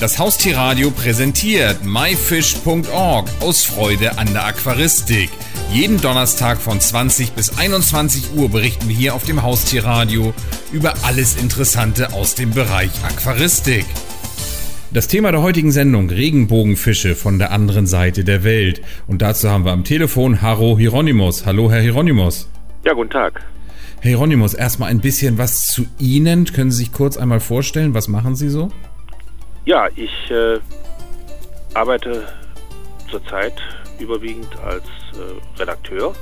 Das Haustierradio präsentiert myfish.org aus Freude an der Aquaristik. Jeden Donnerstag von 20 bis 21 Uhr berichten wir hier auf dem Haustierradio über alles Interessante aus dem Bereich Aquaristik. Das Thema der heutigen Sendung Regenbogenfische von der anderen Seite der Welt. Und dazu haben wir am Telefon Haro Hieronymus. Hallo, Herr Hieronymus. Ja, guten Tag. Herr Hieronymus, erstmal ein bisschen was zu Ihnen. Können Sie sich kurz einmal vorstellen, was machen Sie so? Ja, ich äh, arbeite zurzeit überwiegend als äh, Redakteur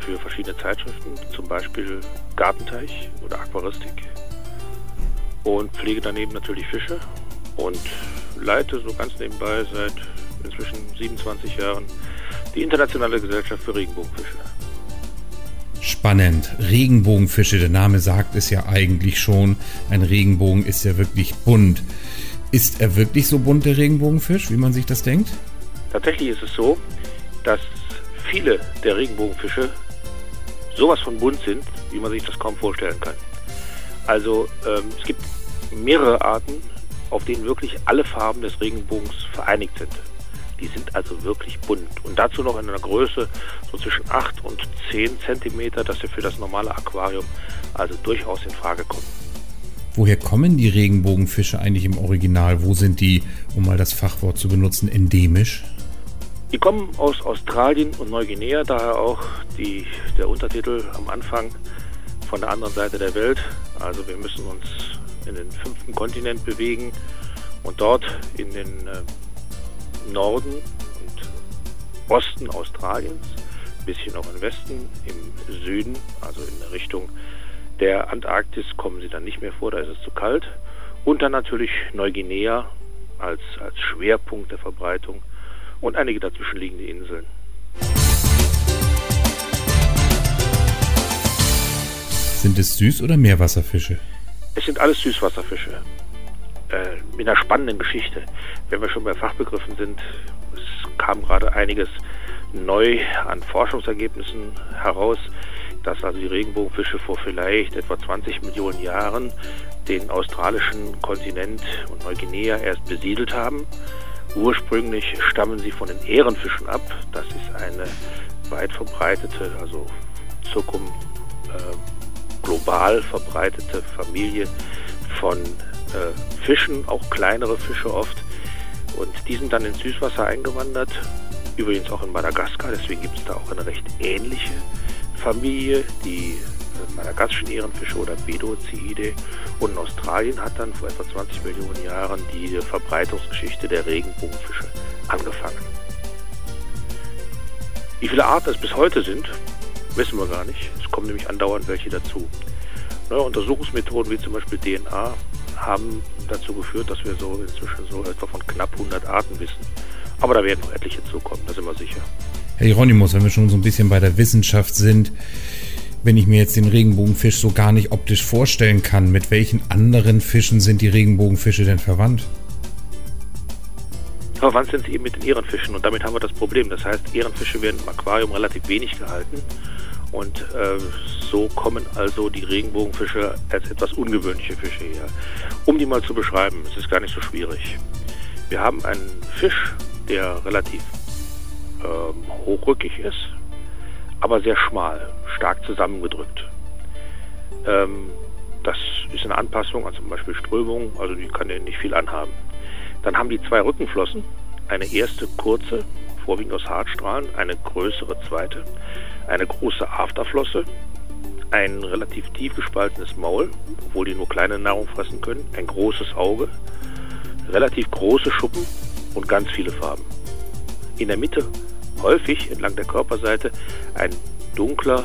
für verschiedene Zeitschriften, zum Beispiel Gartenteich oder Aquaristik. Und pflege daneben natürlich Fische und leite so ganz nebenbei seit inzwischen 27 Jahren die Internationale Gesellschaft für Regenbogenfische. Spannend. Regenbogenfische, der Name sagt es ja eigentlich schon. Ein Regenbogen ist ja wirklich bunt. Ist er wirklich so bunt, der Regenbogenfisch, wie man sich das denkt? Tatsächlich ist es so, dass viele der Regenbogenfische sowas von bunt sind, wie man sich das kaum vorstellen kann. Also ähm, es gibt mehrere Arten, auf denen wirklich alle Farben des Regenbogens vereinigt sind. Die sind also wirklich bunt. Und dazu noch in einer Größe so zwischen 8 und 10 Zentimeter, dass sie für das normale Aquarium also durchaus in Frage kommen. Woher kommen die Regenbogenfische eigentlich im Original? Wo sind die, um mal das Fachwort zu benutzen, endemisch? Die kommen aus Australien und Neuguinea, daher auch die, der Untertitel am Anfang von der anderen Seite der Welt. Also wir müssen uns in den fünften Kontinent bewegen und dort in den äh, Norden und Osten Australiens, ein bisschen auch im Westen, im Süden, also in der Richtung der Antarktis kommen sie dann nicht mehr vor, da ist es zu kalt. Und dann natürlich Neuguinea als, als Schwerpunkt der Verbreitung und einige dazwischenliegende Inseln. Sind es Süß- oder Meerwasserfische? Es sind alles Süßwasserfische. Äh, mit einer spannenden Geschichte. Wenn wir schon bei Fachbegriffen sind, es kam gerade einiges neu an Forschungsergebnissen heraus, dass also die Regenbogenfische vor vielleicht etwa 20 Millionen Jahren den australischen Kontinent und Neuguinea erst besiedelt haben. Ursprünglich stammen sie von den Ehrenfischen ab. Das ist eine weit verbreitete, also Zuckum äh, global verbreitete Familie von äh, Fischen, auch kleinere Fische oft. Und die sind dann ins Süßwasser eingewandert, übrigens auch in Madagaskar, deswegen gibt es da auch eine recht ähnliche Familie, die äh, madagassischen Ehrenfische oder Bedozide. Und in Australien hat dann vor etwa 20 Millionen Jahren die Verbreitungsgeschichte der Regenbogenfische angefangen. Wie viele Arten es bis heute sind, wissen wir gar nicht. Es kommen nämlich andauernd welche dazu. Neue Untersuchungsmethoden wie zum Beispiel DNA haben dazu geführt, dass wir so inzwischen so etwa von knapp 100 Arten wissen. Aber da werden noch etliche zukommen, da sind wir sicher. Herr Hieronymus, wenn wir schon so ein bisschen bei der Wissenschaft sind, wenn ich mir jetzt den Regenbogenfisch so gar nicht optisch vorstellen kann, mit welchen anderen Fischen sind die Regenbogenfische denn verwandt? Verwandt sind sie eben mit den Ehrenfischen und damit haben wir das Problem. Das heißt, Ehrenfische werden im Aquarium relativ wenig gehalten und äh, so kommen also die Regenbogenfische als etwas ungewöhnliche Fische her. Um die mal zu beschreiben, es ist gar nicht so schwierig. Wir haben einen Fisch, der relativ ähm, hochrückig ist, aber sehr schmal, stark zusammengedrückt. Ähm, das ist eine Anpassung an zum Beispiel Strömungen, also die kann ja nicht viel anhaben. Dann haben die zwei Rückenflossen, eine erste kurze, vorwiegend aus Hartstrahlen, eine größere zweite, eine große Afterflosse, ein relativ tief gespaltenes Maul, obwohl die nur kleine Nahrung fressen können, ein großes Auge, relativ große Schuppen und ganz viele Farben. In der Mitte häufig entlang der Körperseite ein dunkler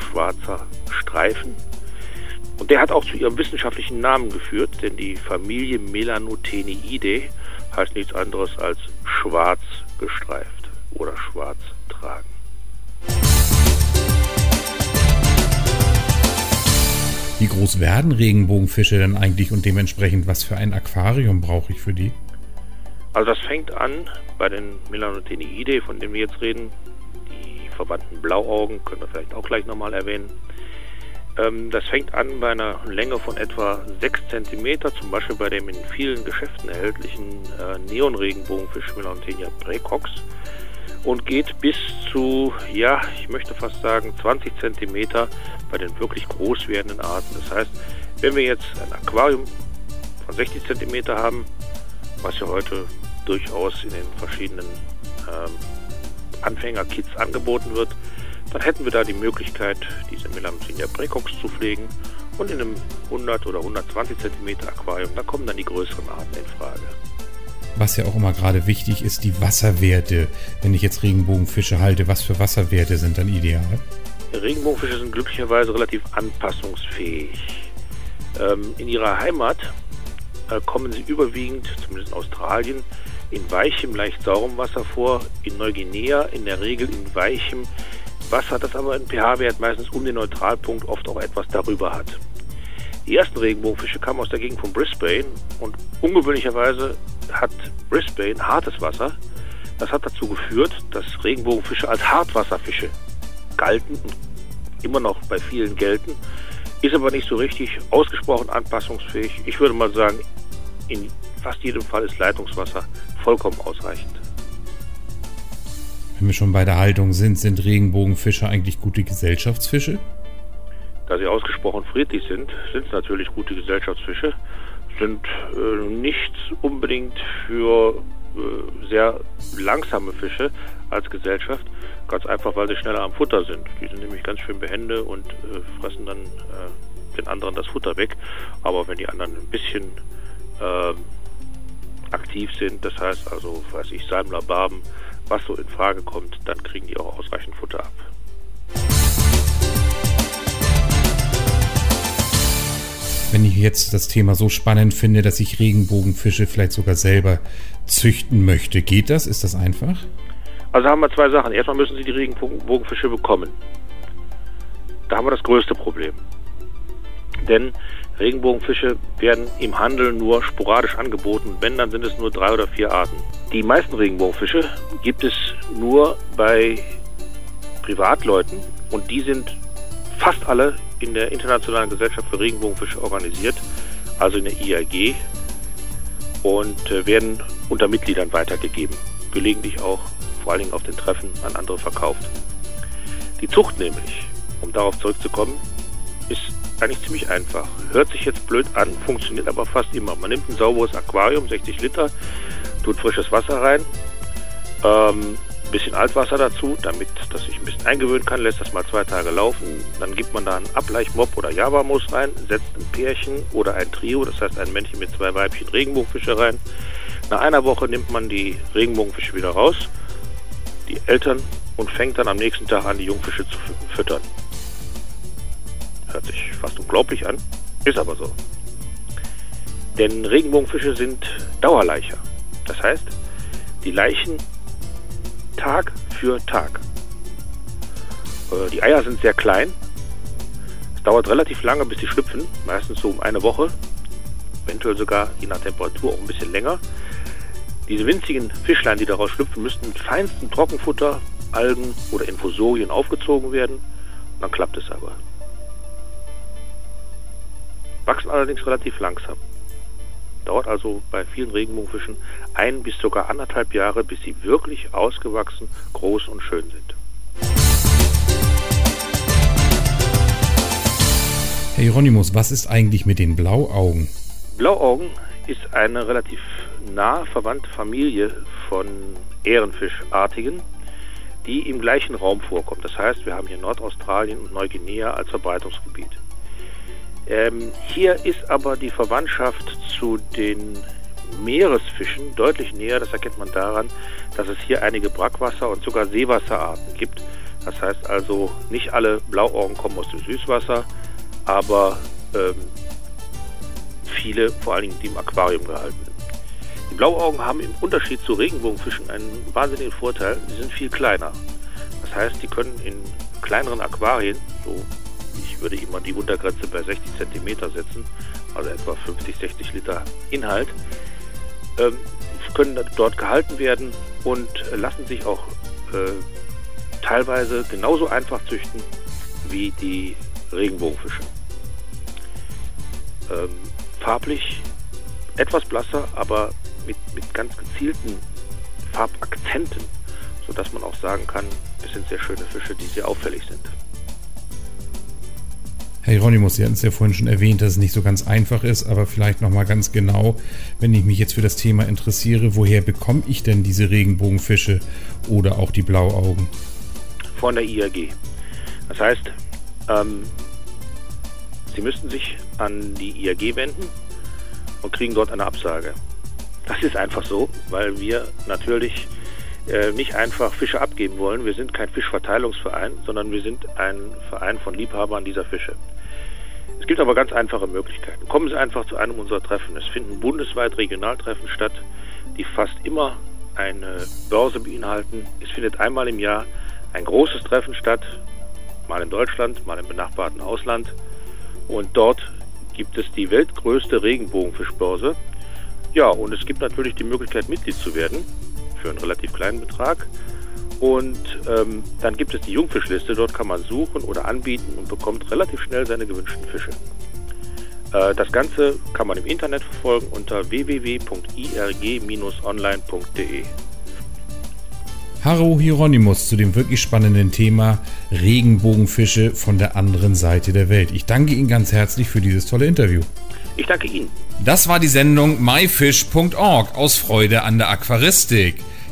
schwarzer Streifen. Und der hat auch zu ihrem wissenschaftlichen Namen geführt, denn die Familie Melanoteniidae heißt nichts anderes als schwarz gestreift oder schwarz tragen. Wie groß werden Regenbogenfische denn eigentlich und dementsprechend was für ein Aquarium brauche ich für die? Also das fängt an bei den Melanoteniidae, von denen wir jetzt reden. Die verwandten Blauaugen können wir vielleicht auch gleich nochmal erwähnen. Ähm, das fängt an bei einer Länge von etwa 6 cm, zum Beispiel bei dem in vielen Geschäften erhältlichen äh, Neonregenbogenfisch Melanthenia precox und geht bis zu, ja, ich möchte fast sagen 20 cm bei den wirklich groß werdenden Arten. Das heißt, wenn wir jetzt ein Aquarium von 60 cm haben, was ja heute durchaus in den verschiedenen ähm, Anfängerkits angeboten wird, dann hätten wir da die Möglichkeit, diese Melamcinia precox zu pflegen und in einem 100 oder 120 cm Aquarium, da kommen dann die größeren Arten in Frage. Was ja auch immer gerade wichtig ist, die Wasserwerte. Wenn ich jetzt Regenbogenfische halte, was für Wasserwerte sind dann ideal? Regenbogenfische sind glücklicherweise relativ anpassungsfähig. Ähm, in ihrer Heimat äh, kommen sie überwiegend, zumindest in Australien, in weichem, leicht saurem Wasser vor. In Neuguinea in der Regel in weichem Wasser, das aber einen pH-Wert meistens um den Neutralpunkt, oft auch etwas darüber hat. Die ersten Regenbogenfische kamen aus der Gegend von Brisbane und ungewöhnlicherweise hat Brisbane hartes Wasser. Das hat dazu geführt, dass Regenbogenfische als Hartwasserfische galten und immer noch bei vielen gelten, ist aber nicht so richtig ausgesprochen anpassungsfähig. Ich würde mal sagen, in fast jedem Fall ist Leitungswasser vollkommen ausreichend. Wenn wir schon bei der Haltung sind, sind Regenbogenfische eigentlich gute Gesellschaftsfische? Da sie ausgesprochen friedlich sind, sind es natürlich gute Gesellschaftsfische, sind äh, nicht unbedingt für äh, sehr langsame Fische als Gesellschaft, ganz einfach, weil sie schneller am Futter sind. Die sind nämlich ganz schön behende und äh, fressen dann äh, den anderen das Futter weg. Aber wenn die anderen ein bisschen ähm, aktiv sind, das heißt also, weiß ich, Salmler, Barben, was so in Frage kommt, dann kriegen die auch ausreichend Futter ab. Wenn ich jetzt das Thema so spannend finde, dass ich Regenbogenfische vielleicht sogar selber züchten möchte, geht das? Ist das einfach? Also haben wir zwei Sachen. Erstmal müssen Sie die Regenbogenfische bekommen. Da haben wir das größte Problem. Denn Regenbogenfische werden im Handel nur sporadisch angeboten. Wenn, dann sind es nur drei oder vier Arten. Die meisten Regenbogenfische gibt es nur bei Privatleuten und die sind fast alle in der Internationalen Gesellschaft für Regenbogenfische organisiert, also in der IAG, und äh, werden unter Mitgliedern weitergegeben. Gelegentlich auch vor allen Dingen auf den Treffen an andere verkauft. Die Zucht nämlich, um darauf zurückzukommen, ist eigentlich ziemlich einfach. Hört sich jetzt blöd an, funktioniert aber fast immer. Man nimmt ein sauberes Aquarium, 60 Liter, tut frisches Wasser rein, ähm, bisschen Altwasser dazu, damit das sich ein bisschen eingewöhnen kann, lässt das mal zwei Tage laufen. Dann gibt man da einen Ableichmob oder Java-Mus rein, setzt ein Pärchen oder ein Trio, das heißt ein Männchen mit zwei Weibchen Regenbogenfische rein. Nach einer Woche nimmt man die Regenbogenfische wieder raus, die Eltern und fängt dann am nächsten Tag an, die Jungfische zu füttern. Hört sich fast unglaublich an, ist aber so. Denn Regenbogenfische sind Dauerleicher. Das heißt, die Leichen Tag für Tag. Äh, die Eier sind sehr klein. Es dauert relativ lange, bis sie schlüpfen, meistens so um eine Woche, eventuell sogar je nach Temperatur auch ein bisschen länger. Diese winzigen Fischlein, die daraus schlüpfen, müssten mit feinstem Trockenfutter, Algen oder Infusorien aufgezogen werden. Dann klappt es aber wachsen allerdings relativ langsam. Dauert also bei vielen Regenbogenfischen ein bis sogar anderthalb Jahre, bis sie wirklich ausgewachsen, groß und schön sind. Herr Hieronymus, was ist eigentlich mit den Blauaugen? Blauaugen ist eine relativ nah verwandte Familie von Ehrenfischartigen, die im gleichen Raum vorkommt. Das heißt, wir haben hier Nordaustralien und Neuguinea als Verbreitungsgebiet. Ähm, hier ist aber die Verwandtschaft zu den Meeresfischen deutlich näher. Das erkennt man daran, dass es hier einige Brackwasser- und sogar Seewasserarten gibt. Das heißt also, nicht alle Blauaugen kommen aus dem Süßwasser, aber ähm, viele, vor allen Dingen die im Aquarium gehalten sind. Die Blauaugen haben im Unterschied zu Regenbogenfischen einen wahnsinnigen Vorteil. Sie sind viel kleiner. Das heißt, die können in kleineren Aquarien, so ich würde immer die Untergrenze bei 60 cm setzen, also etwa 50, 60 Liter Inhalt. Ähm, können dort gehalten werden und lassen sich auch äh, teilweise genauso einfach züchten wie die Regenbogenfische. Ähm, farblich etwas blasser, aber mit, mit ganz gezielten Farbakzenten, sodass man auch sagen kann, es sind sehr schöne Fische, die sehr auffällig sind. Herr Hieronymus, Sie hatten es ja vorhin schon erwähnt, dass es nicht so ganz einfach ist, aber vielleicht nochmal ganz genau, wenn ich mich jetzt für das Thema interessiere, woher bekomme ich denn diese Regenbogenfische oder auch die Blauaugen? Von der IAG. Das heißt, ähm, Sie müssten sich an die IAG wenden und kriegen dort eine Absage. Das ist einfach so, weil wir natürlich äh, nicht einfach Fische abgeben wollen. Wir sind kein Fischverteilungsverein, sondern wir sind ein Verein von Liebhabern dieser Fische. Es gibt aber ganz einfache Möglichkeiten. Kommen Sie einfach zu einem unserer Treffen. Es finden bundesweit Regionaltreffen statt, die fast immer eine Börse beinhalten. Es findet einmal im Jahr ein großes Treffen statt, mal in Deutschland, mal im benachbarten Ausland. Und dort gibt es die weltgrößte Regenbogenfischbörse. Ja, und es gibt natürlich die Möglichkeit, Mitglied zu werden für einen relativ kleinen Betrag. Und ähm, dann gibt es die Jungfischliste, dort kann man suchen oder anbieten und bekommt relativ schnell seine gewünschten Fische. Äh, das Ganze kann man im Internet verfolgen unter www.irg-online.de. Harro Hieronymus zu dem wirklich spannenden Thema Regenbogenfische von der anderen Seite der Welt. Ich danke Ihnen ganz herzlich für dieses tolle Interview. Ich danke Ihnen. Das war die Sendung myfish.org aus Freude an der Aquaristik.